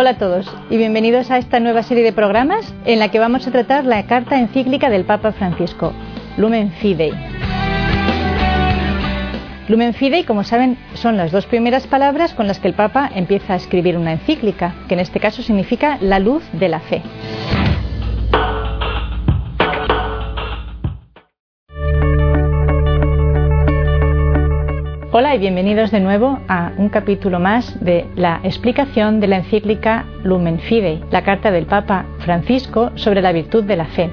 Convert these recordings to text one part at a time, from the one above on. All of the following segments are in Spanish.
Hola a todos y bienvenidos a esta nueva serie de programas en la que vamos a tratar la carta encíclica del Papa Francisco, Lumen Fidei. Lumen Fidei, como saben, son las dos primeras palabras con las que el Papa empieza a escribir una encíclica, que en este caso significa la luz de la fe. Hola y bienvenidos de nuevo a un capítulo más de la explicación de la encíclica Lumen Fidei, la carta del Papa Francisco sobre la virtud de la fe.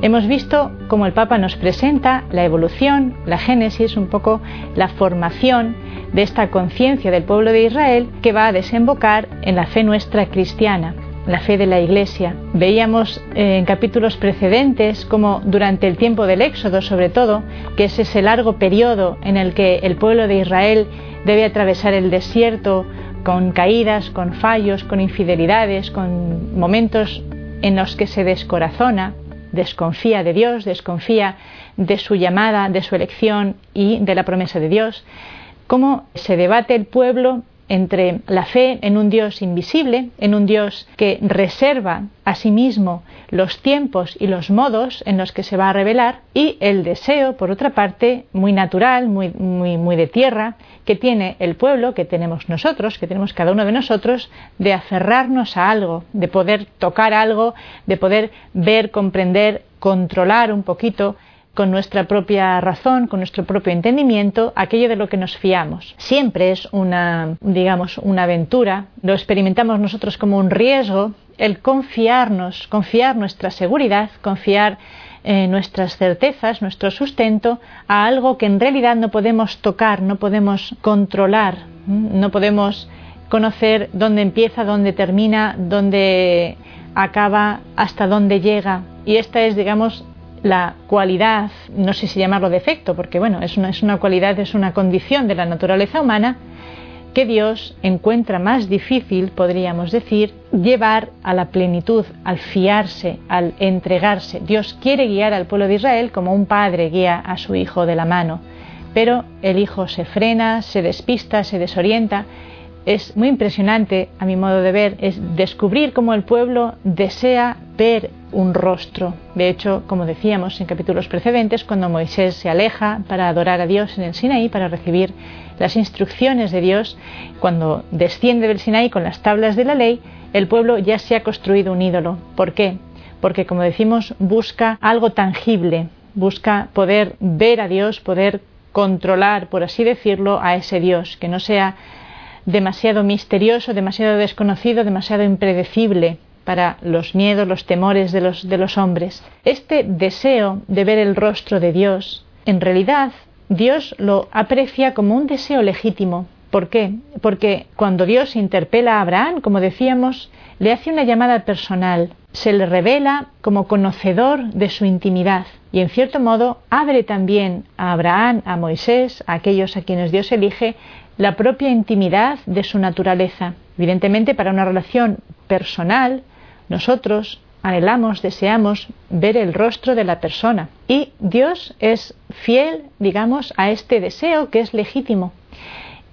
Hemos visto cómo el Papa nos presenta la evolución, la génesis, un poco la formación de esta conciencia del pueblo de Israel que va a desembocar en la fe nuestra cristiana, la fe de la Iglesia. Veíamos eh, en capítulos precedentes como durante el tiempo del Éxodo, sobre todo, que es ese largo periodo en el que el pueblo de Israel debe atravesar el desierto con caídas, con fallos, con infidelidades, con momentos en los que se descorazona, desconfía de Dios, desconfía de su llamada, de su elección y de la promesa de Dios, cómo se debate el pueblo entre la fe en un Dios invisible, en un Dios que reserva a sí mismo los tiempos y los modos en los que se va a revelar, y el deseo, por otra parte, muy natural, muy, muy, muy de tierra, que tiene el pueblo, que tenemos nosotros, que tenemos cada uno de nosotros, de aferrarnos a algo, de poder tocar algo, de poder ver, comprender, controlar un poquito con nuestra propia razón, con nuestro propio entendimiento, aquello de lo que nos fiamos. Siempre es una, digamos, una aventura, lo experimentamos nosotros como un riesgo, el confiarnos, confiar nuestra seguridad, confiar eh, nuestras certezas, nuestro sustento a algo que en realidad no podemos tocar, no podemos controlar, no podemos conocer dónde empieza, dónde termina, dónde acaba, hasta dónde llega. Y esta es, digamos, la cualidad, no sé si llamarlo defecto, porque bueno, es una, es una cualidad, es una condición de la naturaleza humana que Dios encuentra más difícil, podríamos decir, llevar a la plenitud, al fiarse, al entregarse. Dios quiere guiar al pueblo de Israel como un padre guía a su hijo de la mano, pero el hijo se frena, se despista, se desorienta es muy impresionante, a mi modo de ver, es descubrir cómo el pueblo desea ver un rostro. De hecho, como decíamos en capítulos precedentes, cuando Moisés se aleja para adorar a Dios en el Sinaí, para recibir las instrucciones de Dios, cuando desciende del Sinaí con las tablas de la ley, el pueblo ya se ha construido un ídolo. ¿Por qué? Porque, como decimos, busca algo tangible, busca poder ver a Dios, poder controlar, por así decirlo, a ese Dios, que no sea demasiado misterioso, demasiado desconocido, demasiado impredecible para los miedos, los temores de los, de los hombres. Este deseo de ver el rostro de Dios, en realidad Dios lo aprecia como un deseo legítimo. ¿Por qué? Porque cuando Dios interpela a Abraham, como decíamos, le hace una llamada personal, se le revela como conocedor de su intimidad y en cierto modo abre también a Abraham, a Moisés, a aquellos a quienes Dios elige, la propia intimidad de su naturaleza. Evidentemente, para una relación personal, nosotros anhelamos, deseamos ver el rostro de la persona. Y Dios es fiel, digamos, a este deseo que es legítimo.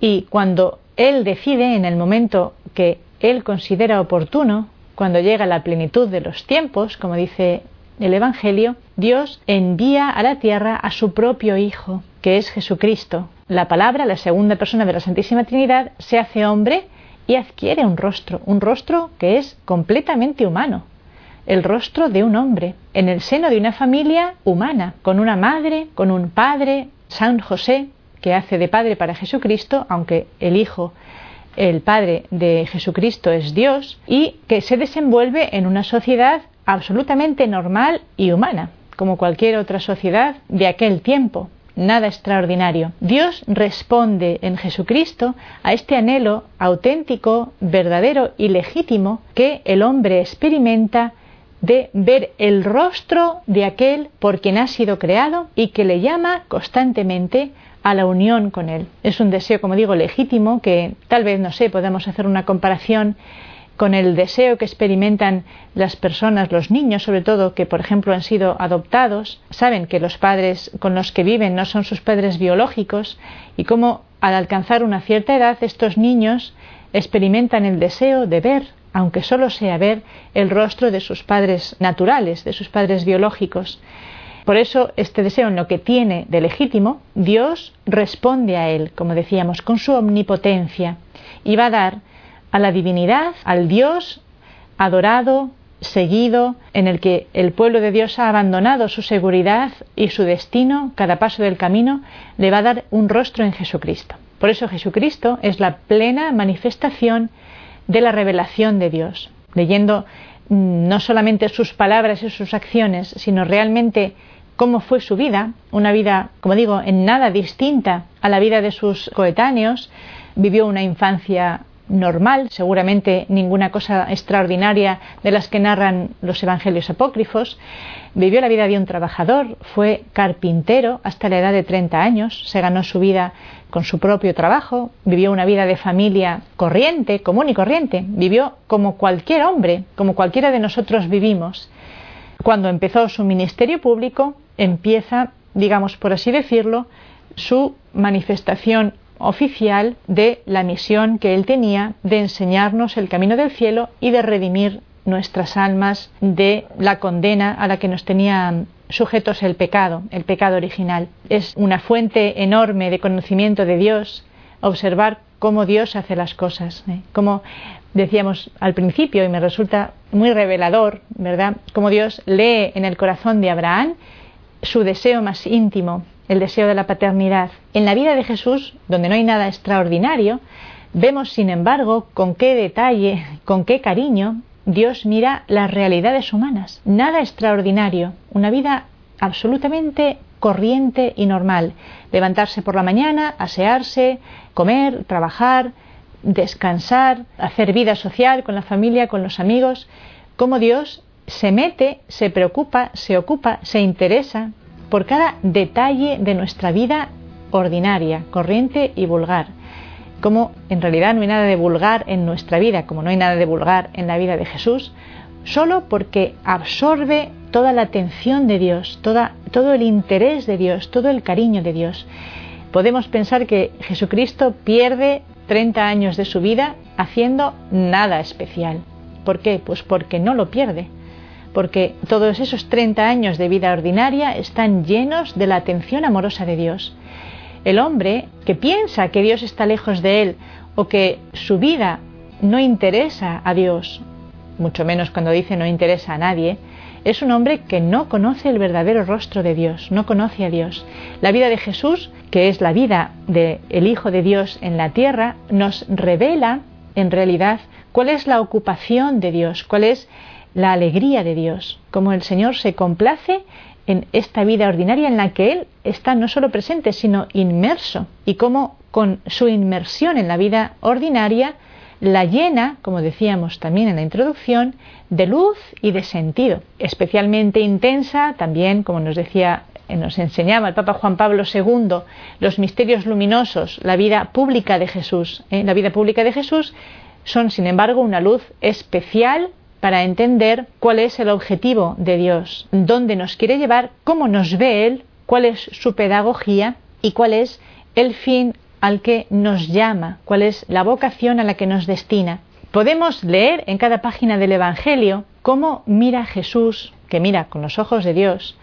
Y cuando Él decide, en el momento que Él considera oportuno, cuando llega la plenitud de los tiempos, como dice el Evangelio, Dios envía a la tierra a su propio Hijo, que es Jesucristo, la palabra, la segunda persona de la Santísima Trinidad, se hace hombre y adquiere un rostro, un rostro que es completamente humano, el rostro de un hombre, en el seno de una familia humana, con una madre, con un padre, San José, que hace de padre para Jesucristo, aunque el Hijo, el Padre de Jesucristo es Dios, y que se desenvuelve en una sociedad absolutamente normal y humana, como cualquier otra sociedad de aquel tiempo nada extraordinario. Dios responde en Jesucristo a este anhelo auténtico, verdadero y legítimo que el hombre experimenta de ver el rostro de aquel por quien ha sido creado y que le llama constantemente a la unión con él. Es un deseo, como digo, legítimo que tal vez, no sé, podemos hacer una comparación con el deseo que experimentan las personas, los niños sobre todo, que por ejemplo han sido adoptados, saben que los padres con los que viven no son sus padres biológicos y cómo al alcanzar una cierta edad estos niños experimentan el deseo de ver, aunque solo sea ver, el rostro de sus padres naturales, de sus padres biológicos. Por eso, este deseo en lo que tiene de legítimo, Dios responde a él, como decíamos, con su omnipotencia, y va a dar a la divinidad, al Dios adorado, seguido, en el que el pueblo de Dios ha abandonado su seguridad y su destino, cada paso del camino, le va a dar un rostro en Jesucristo. Por eso Jesucristo es la plena manifestación de la revelación de Dios. Leyendo mm, no solamente sus palabras y sus acciones, sino realmente cómo fue su vida, una vida, como digo, en nada distinta a la vida de sus coetáneos, vivió una infancia normal, seguramente ninguna cosa extraordinaria de las que narran los evangelios apócrifos. Vivió la vida de un trabajador, fue carpintero hasta la edad de 30 años, se ganó su vida con su propio trabajo, vivió una vida de familia corriente, común y corriente, vivió como cualquier hombre, como cualquiera de nosotros vivimos. Cuando empezó su ministerio público, empieza, digamos por así decirlo, su manifestación oficial de la misión que él tenía de enseñarnos el camino del cielo y de redimir nuestras almas de la condena a la que nos tenía sujetos el pecado, el pecado original. Es una fuente enorme de conocimiento de Dios observar cómo Dios hace las cosas, ¿eh? como decíamos al principio y me resulta muy revelador, ¿verdad? Cómo Dios lee en el corazón de Abraham su deseo más íntimo, el deseo de la paternidad. En la vida de Jesús, donde no hay nada extraordinario, vemos, sin embargo, con qué detalle, con qué cariño Dios mira las realidades humanas. Nada extraordinario, una vida absolutamente corriente y normal. Levantarse por la mañana, asearse, comer, trabajar, descansar, hacer vida social con la familia, con los amigos. Como Dios se mete, se preocupa, se ocupa, se interesa por cada detalle de nuestra vida ordinaria, corriente y vulgar. Como en realidad no hay nada de vulgar en nuestra vida, como no hay nada de vulgar en la vida de Jesús, solo porque absorbe toda la atención de Dios, toda, todo el interés de Dios, todo el cariño de Dios. Podemos pensar que Jesucristo pierde 30 años de su vida haciendo nada especial. ¿Por qué? Pues porque no lo pierde porque todos esos 30 años de vida ordinaria están llenos de la atención amorosa de Dios. El hombre que piensa que Dios está lejos de él o que su vida no interesa a Dios, mucho menos cuando dice no interesa a nadie, es un hombre que no conoce el verdadero rostro de Dios, no conoce a Dios. La vida de Jesús, que es la vida del Hijo de Dios en la tierra, nos revela en realidad cuál es la ocupación de Dios, cuál es la alegría de Dios, como el Señor se complace en esta vida ordinaria en la que Él está no solo presente, sino inmerso, y cómo con su inmersión en la vida ordinaria la llena, como decíamos también en la introducción, de luz y de sentido, especialmente intensa, también, como nos decía, nos enseñaba el Papa Juan Pablo II, los misterios luminosos, la vida pública de Jesús. ¿eh? La vida pública de Jesús son, sin embargo, una luz especial para entender cuál es el objetivo de Dios, dónde nos quiere llevar, cómo nos ve Él, cuál es su pedagogía y cuál es el fin al que nos llama, cuál es la vocación a la que nos destina. Podemos leer en cada página del Evangelio cómo mira Jesús, que mira con los ojos de Dios,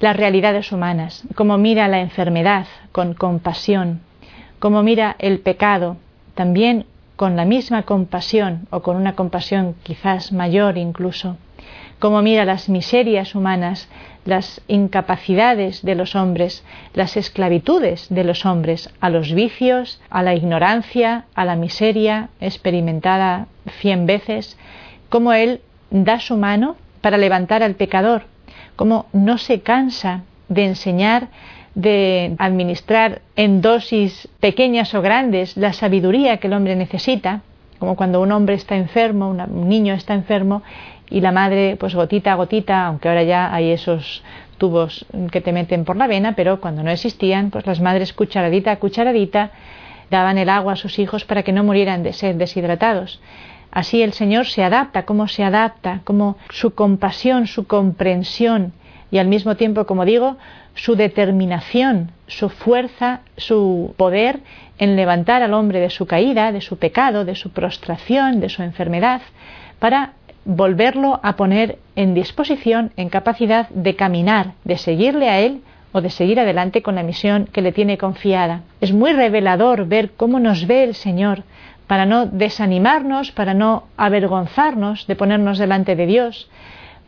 las realidades humanas, cómo mira la enfermedad con compasión, cómo mira el pecado también con la misma compasión o con una compasión quizás mayor incluso, como mira las miserias humanas, las incapacidades de los hombres, las esclavitudes de los hombres a los vicios, a la ignorancia, a la miseria experimentada cien veces, como Él da su mano para levantar al pecador, como no se cansa de enseñar de administrar en dosis pequeñas o grandes la sabiduría que el hombre necesita, como cuando un hombre está enfermo, un niño está enfermo y la madre, pues gotita a gotita, aunque ahora ya hay esos tubos que te meten por la vena, pero cuando no existían, pues las madres cucharadita a cucharadita daban el agua a sus hijos para que no murieran de sed deshidratados. Así el Señor se adapta, cómo se adapta, cómo su compasión, su comprensión y al mismo tiempo, como digo, su determinación, su fuerza, su poder en levantar al hombre de su caída, de su pecado, de su prostración, de su enfermedad, para volverlo a poner en disposición, en capacidad de caminar, de seguirle a Él o de seguir adelante con la misión que le tiene confiada. Es muy revelador ver cómo nos ve el Señor para no desanimarnos, para no avergonzarnos de ponernos delante de Dios,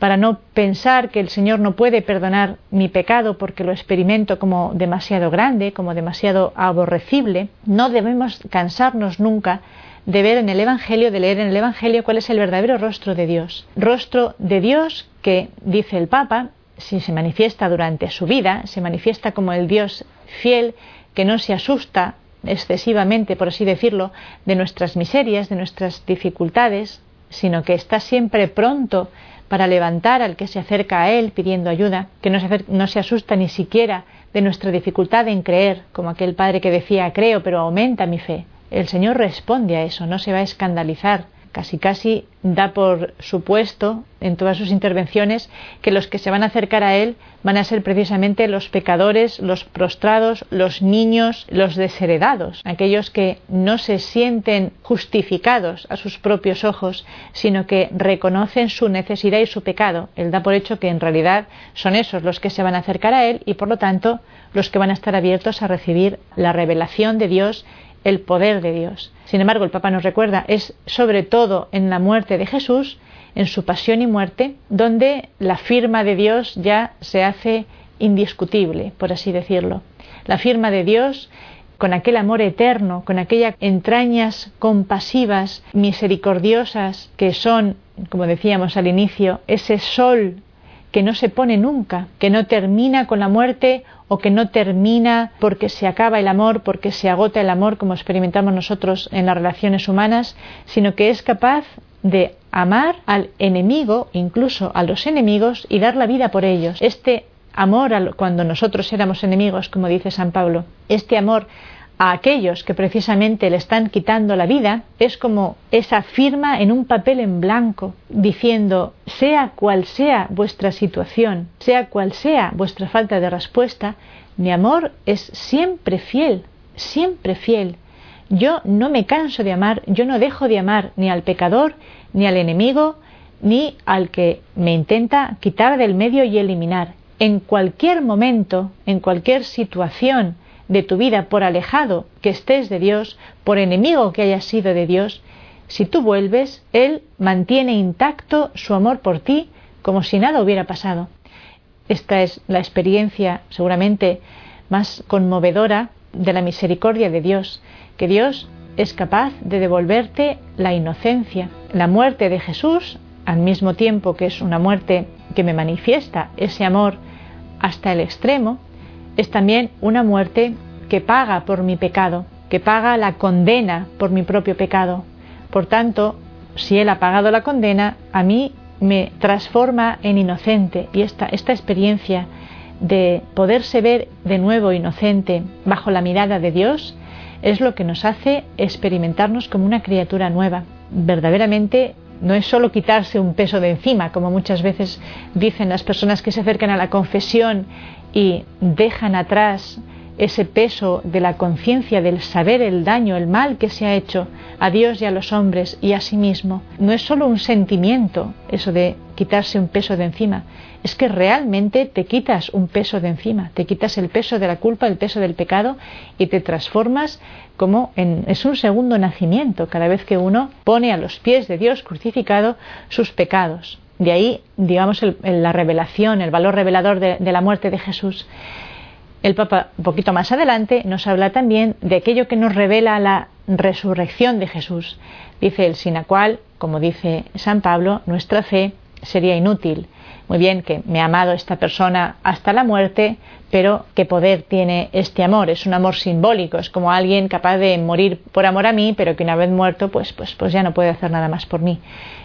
para no pensar que el Señor no puede perdonar mi pecado porque lo experimento como demasiado grande, como demasiado aborrecible. No debemos cansarnos nunca de ver en el Evangelio, de leer en el Evangelio cuál es el verdadero rostro de Dios. Rostro de Dios que, dice el Papa, si se manifiesta durante su vida, se manifiesta como el Dios fiel que no se asusta excesivamente, por así decirlo, de nuestras miserias, de nuestras dificultades, sino que está siempre pronto para levantar al que se acerca a Él pidiendo ayuda, que no se, no se asusta ni siquiera de nuestra dificultad en creer, como aquel padre que decía creo, pero aumenta mi fe. El Señor responde a eso, no se va a escandalizar casi casi da por supuesto en todas sus intervenciones que los que se van a acercar a él van a ser precisamente los pecadores, los prostrados, los niños, los desheredados, aquellos que no se sienten justificados a sus propios ojos, sino que reconocen su necesidad y su pecado. Él da por hecho que en realidad son esos los que se van a acercar a él y por lo tanto los que van a estar abiertos a recibir la revelación de Dios el poder de Dios. Sin embargo, el Papa nos recuerda, es sobre todo en la muerte de Jesús, en su pasión y muerte, donde la firma de Dios ya se hace indiscutible, por así decirlo. La firma de Dios con aquel amor eterno, con aquellas entrañas compasivas, misericordiosas, que son, como decíamos al inicio, ese sol que no se pone nunca, que no termina con la muerte o que no termina porque se acaba el amor, porque se agota el amor como experimentamos nosotros en las relaciones humanas, sino que es capaz de amar al enemigo, incluso a los enemigos, y dar la vida por ellos. Este amor cuando nosotros éramos enemigos, como dice San Pablo, este amor a aquellos que precisamente le están quitando la vida es como esa firma en un papel en blanco diciendo sea cual sea vuestra situación, sea cual sea vuestra falta de respuesta, mi amor es siempre fiel, siempre fiel. Yo no me canso de amar, yo no dejo de amar ni al pecador, ni al enemigo, ni al que me intenta quitar del medio y eliminar. En cualquier momento, en cualquier situación, de tu vida, por alejado que estés de Dios, por enemigo que hayas sido de Dios, si tú vuelves, Él mantiene intacto su amor por ti como si nada hubiera pasado. Esta es la experiencia seguramente más conmovedora de la misericordia de Dios, que Dios es capaz de devolverte la inocencia. La muerte de Jesús, al mismo tiempo que es una muerte que me manifiesta ese amor hasta el extremo, es también una muerte que paga por mi pecado, que paga la condena por mi propio pecado. Por tanto, si Él ha pagado la condena, a mí me transforma en inocente y esta, esta experiencia de poderse ver de nuevo inocente bajo la mirada de Dios es lo que nos hace experimentarnos como una criatura nueva. Verdaderamente no es solo quitarse un peso de encima, como muchas veces dicen las personas que se acercan a la confesión y dejan atrás ese peso de la conciencia del saber el daño, el mal que se ha hecho a Dios y a los hombres y a sí mismo. No es solo un sentimiento, eso de quitarse un peso de encima, es que realmente te quitas un peso de encima, te quitas el peso de la culpa, el peso del pecado y te transformas como en, es un segundo nacimiento cada vez que uno pone a los pies de Dios crucificado sus pecados. De ahí, digamos, la revelación, el valor revelador de, la muerte de Jesús. El Papa, un poquito más adelante, nos habla también de aquello que nos revela la resurrección de Jesús. Dice el sin la cual, como dice San Pablo, nuestra fe sería inútil. Muy bien, que me ha amado esta persona hasta la muerte, pero ¿qué poder tiene este amor? Es un amor simbólico, es como alguien capaz de morir por amor a mí, pero que una vez muerto, pues, pues, pues ya no puede hacer nada más por mí.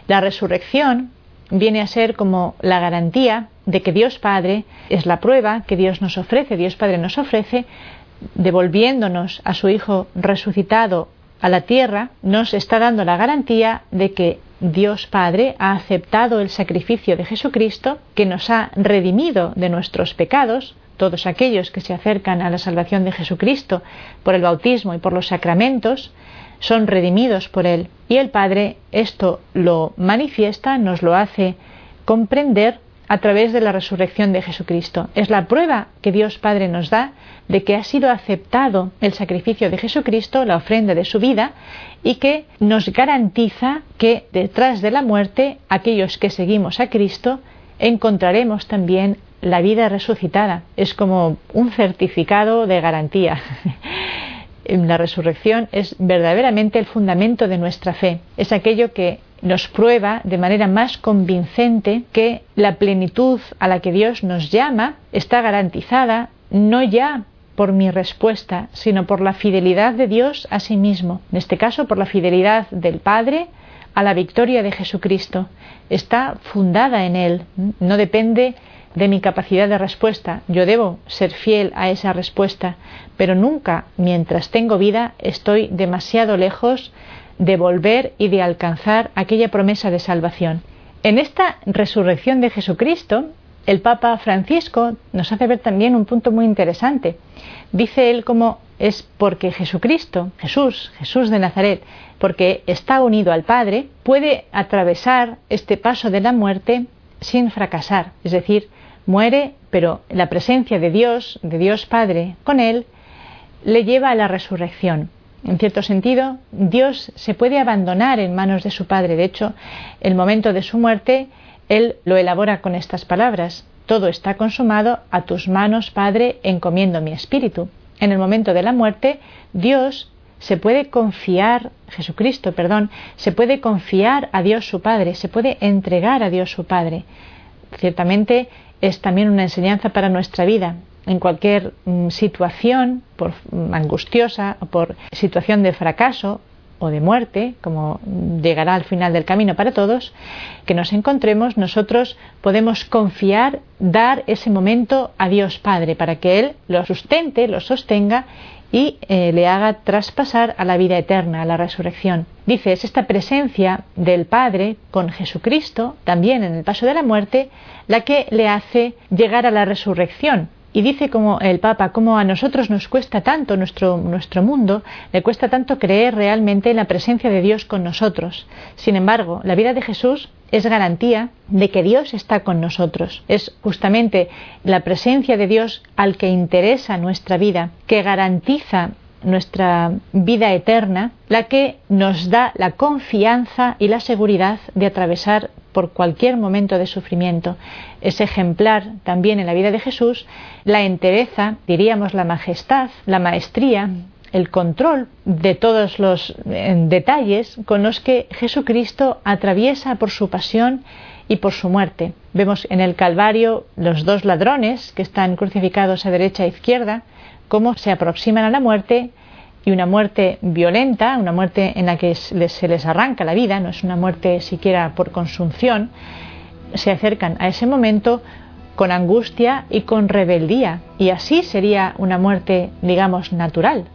La resurrección viene a ser como la garantía de que Dios Padre es la prueba que Dios nos ofrece, Dios Padre nos ofrece, devolviéndonos a su Hijo resucitado a la tierra, nos está dando la garantía de que Dios Padre ha aceptado el sacrificio de Jesucristo, que nos ha redimido de nuestros pecados, todos aquellos que se acercan a la salvación de Jesucristo por el bautismo y por los sacramentos, son redimidos por Él. Y el Padre esto lo manifiesta, nos lo hace comprender a través de la resurrección de Jesucristo. Es la prueba que Dios Padre nos da de que ha sido aceptado el sacrificio de Jesucristo, la ofrenda de su vida, y que nos garantiza que detrás de la muerte, aquellos que seguimos a Cristo, encontraremos también la vida resucitada. Es como un certificado de garantía. la resurrección es verdaderamente el fundamento de nuestra fe. Es aquello que nos prueba de manera más convincente que la plenitud a la que Dios nos llama está garantizada no ya por mi respuesta, sino por la fidelidad de Dios a sí mismo, en este caso por la fidelidad del Padre a la victoria de Jesucristo. Está fundada en Él, no depende de mi capacidad de respuesta. Yo debo ser fiel a esa respuesta, pero nunca, mientras tengo vida, estoy demasiado lejos de volver y de alcanzar aquella promesa de salvación. En esta resurrección de Jesucristo, el Papa Francisco nos hace ver también un punto muy interesante. Dice él como es porque Jesucristo, Jesús, Jesús de Nazaret, porque está unido al Padre, puede atravesar este paso de la muerte sin fracasar. Es decir, muere, pero la presencia de Dios, de Dios Padre, con él, le lleva a la resurrección. En cierto sentido, Dios se puede abandonar en manos de su Padre. De hecho, el momento de su muerte, Él lo elabora con estas palabras. Todo está consumado, a tus manos, Padre, encomiendo mi espíritu. En el momento de la muerte, Dios se puede confiar, Jesucristo, perdón, se puede confiar a Dios su Padre, se puede entregar a Dios su Padre. Ciertamente es también una enseñanza para nuestra vida. En cualquier mm, situación, por mm, angustiosa o por situación de fracaso o de muerte, como llegará al final del camino para todos, que nos encontremos, nosotros podemos confiar, dar ese momento a Dios Padre para que Él lo sustente, lo sostenga y eh, le haga traspasar a la vida eterna, a la resurrección. Dice, es esta presencia del Padre con Jesucristo, también en el paso de la muerte, la que le hace llegar a la resurrección, y dice como el Papa, cómo a nosotros nos cuesta tanto, nuestro, nuestro mundo, le cuesta tanto creer realmente en la presencia de Dios con nosotros. Sin embargo, la vida de Jesús es garantía de que Dios está con nosotros. Es justamente la presencia de Dios al que interesa nuestra vida, que garantiza nuestra vida eterna, la que nos da la confianza y la seguridad de atravesar por cualquier momento de sufrimiento. Es ejemplar también en la vida de Jesús la entereza, diríamos la majestad, la maestría, el control de todos los eh, detalles con los que Jesucristo atraviesa por su pasión y por su muerte. Vemos en el Calvario los dos ladrones que están crucificados a derecha e izquierda, cómo se aproximan a la muerte y una muerte violenta, una muerte en la que se les arranca la vida, no es una muerte siquiera por consunción, se acercan a ese momento con angustia y con rebeldía. Y así sería una muerte, digamos, natural.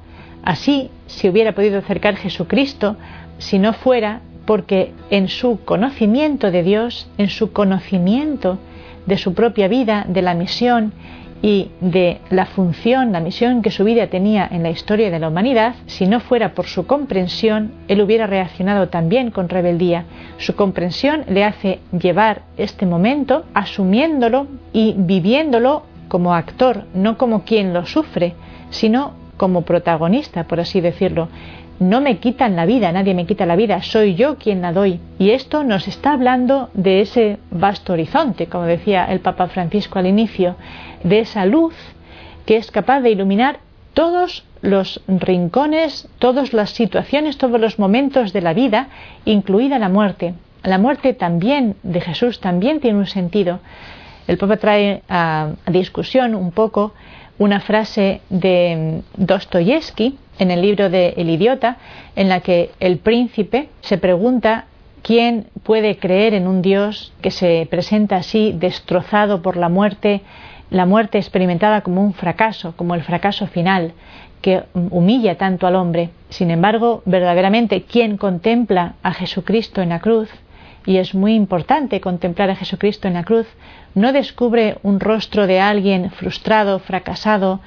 Así se hubiera podido acercar Jesucristo si no fuera porque en su conocimiento de Dios, en su conocimiento de su propia vida, de la misión y de la función, la misión que su vida tenía en la historia de la humanidad, si no fuera por su comprensión, él hubiera reaccionado también con rebeldía. Su comprensión le hace llevar este momento asumiéndolo y viviéndolo como actor, no como quien lo sufre, sino como protagonista, por así decirlo. No me quitan la vida, nadie me quita la vida, soy yo quien la doy. Y esto nos está hablando de ese vasto horizonte, como decía el Papa Francisco al inicio, de esa luz que es capaz de iluminar todos los rincones, todas las situaciones, todos los momentos de la vida, incluida la muerte. La muerte también de Jesús también tiene un sentido. El Papa trae a, discusión un poco una frase de Dostoyevsky en el libro de El idiota, en la que el príncipe se pregunta quién puede creer en un Dios que se presenta así destrozado por la muerte, la muerte experimentada como un fracaso, como el fracaso final, que humilla tanto al hombre. Sin embargo, verdaderamente, quien contempla a Jesucristo en la cruz, y es muy importante contemplar a Jesucristo en la cruz, no descubre un rostro de alguien frustrado, fracasado,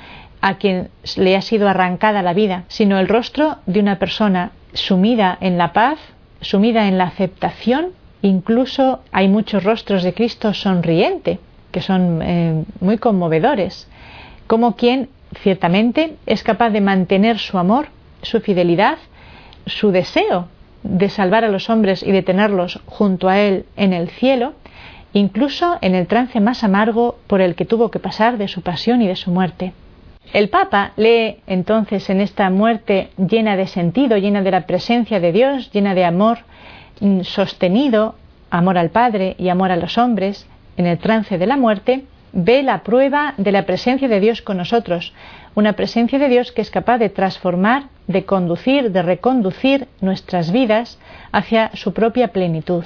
a quien le ha sido arrancada la vida, sino el rostro de una persona sumida en la paz, sumida en la aceptación, incluso hay muchos rostros de Cristo sonriente, que son eh, muy conmovedores, como quien ciertamente es capaz de mantener su amor, su fidelidad, su deseo de salvar a los hombres y de tenerlos junto a Él en el cielo, incluso en el trance más amargo por el que tuvo que pasar de su pasión y de su muerte. El Papa lee entonces en esta muerte llena de sentido, llena de la presencia de Dios, llena de amor mm, sostenido, amor al Padre y amor a los hombres, en el trance de la muerte, ve la prueba de la presencia de Dios con nosotros, una presencia de Dios que es capaz de transformar, de conducir, de reconducir nuestras vidas hacia su propia plenitud.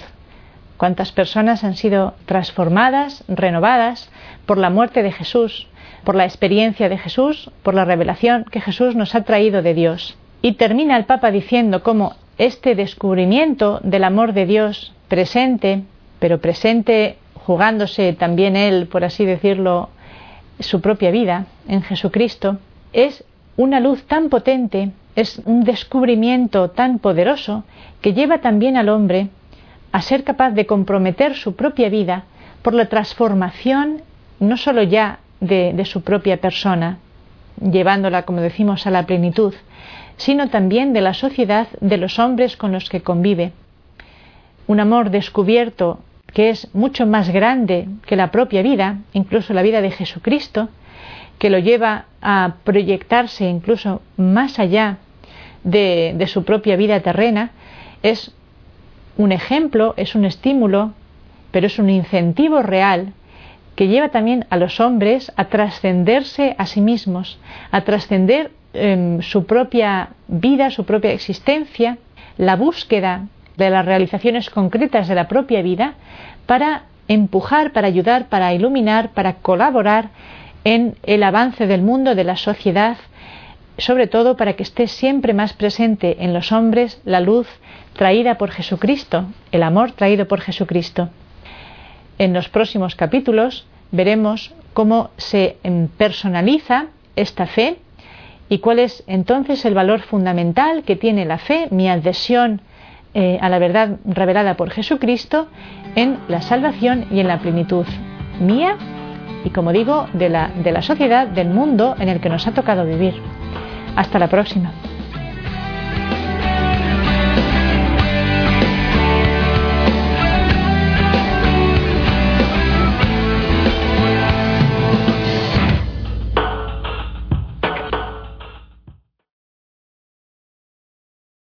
Cuántas personas han sido transformadas, renovadas por la muerte de Jesús, por la experiencia de Jesús, por la revelación que Jesús nos ha traído de Dios. Y termina el Papa diciendo cómo este descubrimiento del amor de Dios presente, pero presente jugándose también él, por así decirlo, su propia vida en Jesucristo, es una luz tan potente, es un descubrimiento tan poderoso que lleva también al hombre a ser capaz de comprometer su propia vida por la transformación no sólo ya de, su propia persona, llevándola, como decimos, a la plenitud, sino también de la sociedad de los hombres con los que convive. Un amor descubierto que es mucho más grande que la propia vida, incluso la vida de Jesucristo, que lo lleva a proyectarse incluso más allá de su propia vida terrena, es un ejemplo, es un estímulo, pero es un incentivo real que lleva también a los hombres a trascenderse a sí mismos, a trascender em, su propia vida, su propia existencia, la búsqueda de las realizaciones concretas de la propia vida para empujar, para ayudar, para iluminar, para colaborar en el avance del mundo, de la sociedad, sobre todo para que esté siempre más presente en los hombres la luz traída por Jesucristo, el amor traído por Jesucristo. En los próximos capítulos veremos cómo se personaliza esta fe y cuál es entonces el valor fundamental que tiene la fe, mi adhesión eh, a la verdad revelada por Jesucristo en la salvación y en la plenitud mía y, como digo, de la, de la sociedad, del mundo en el que nos ha tocado vivir. Hasta la próxima.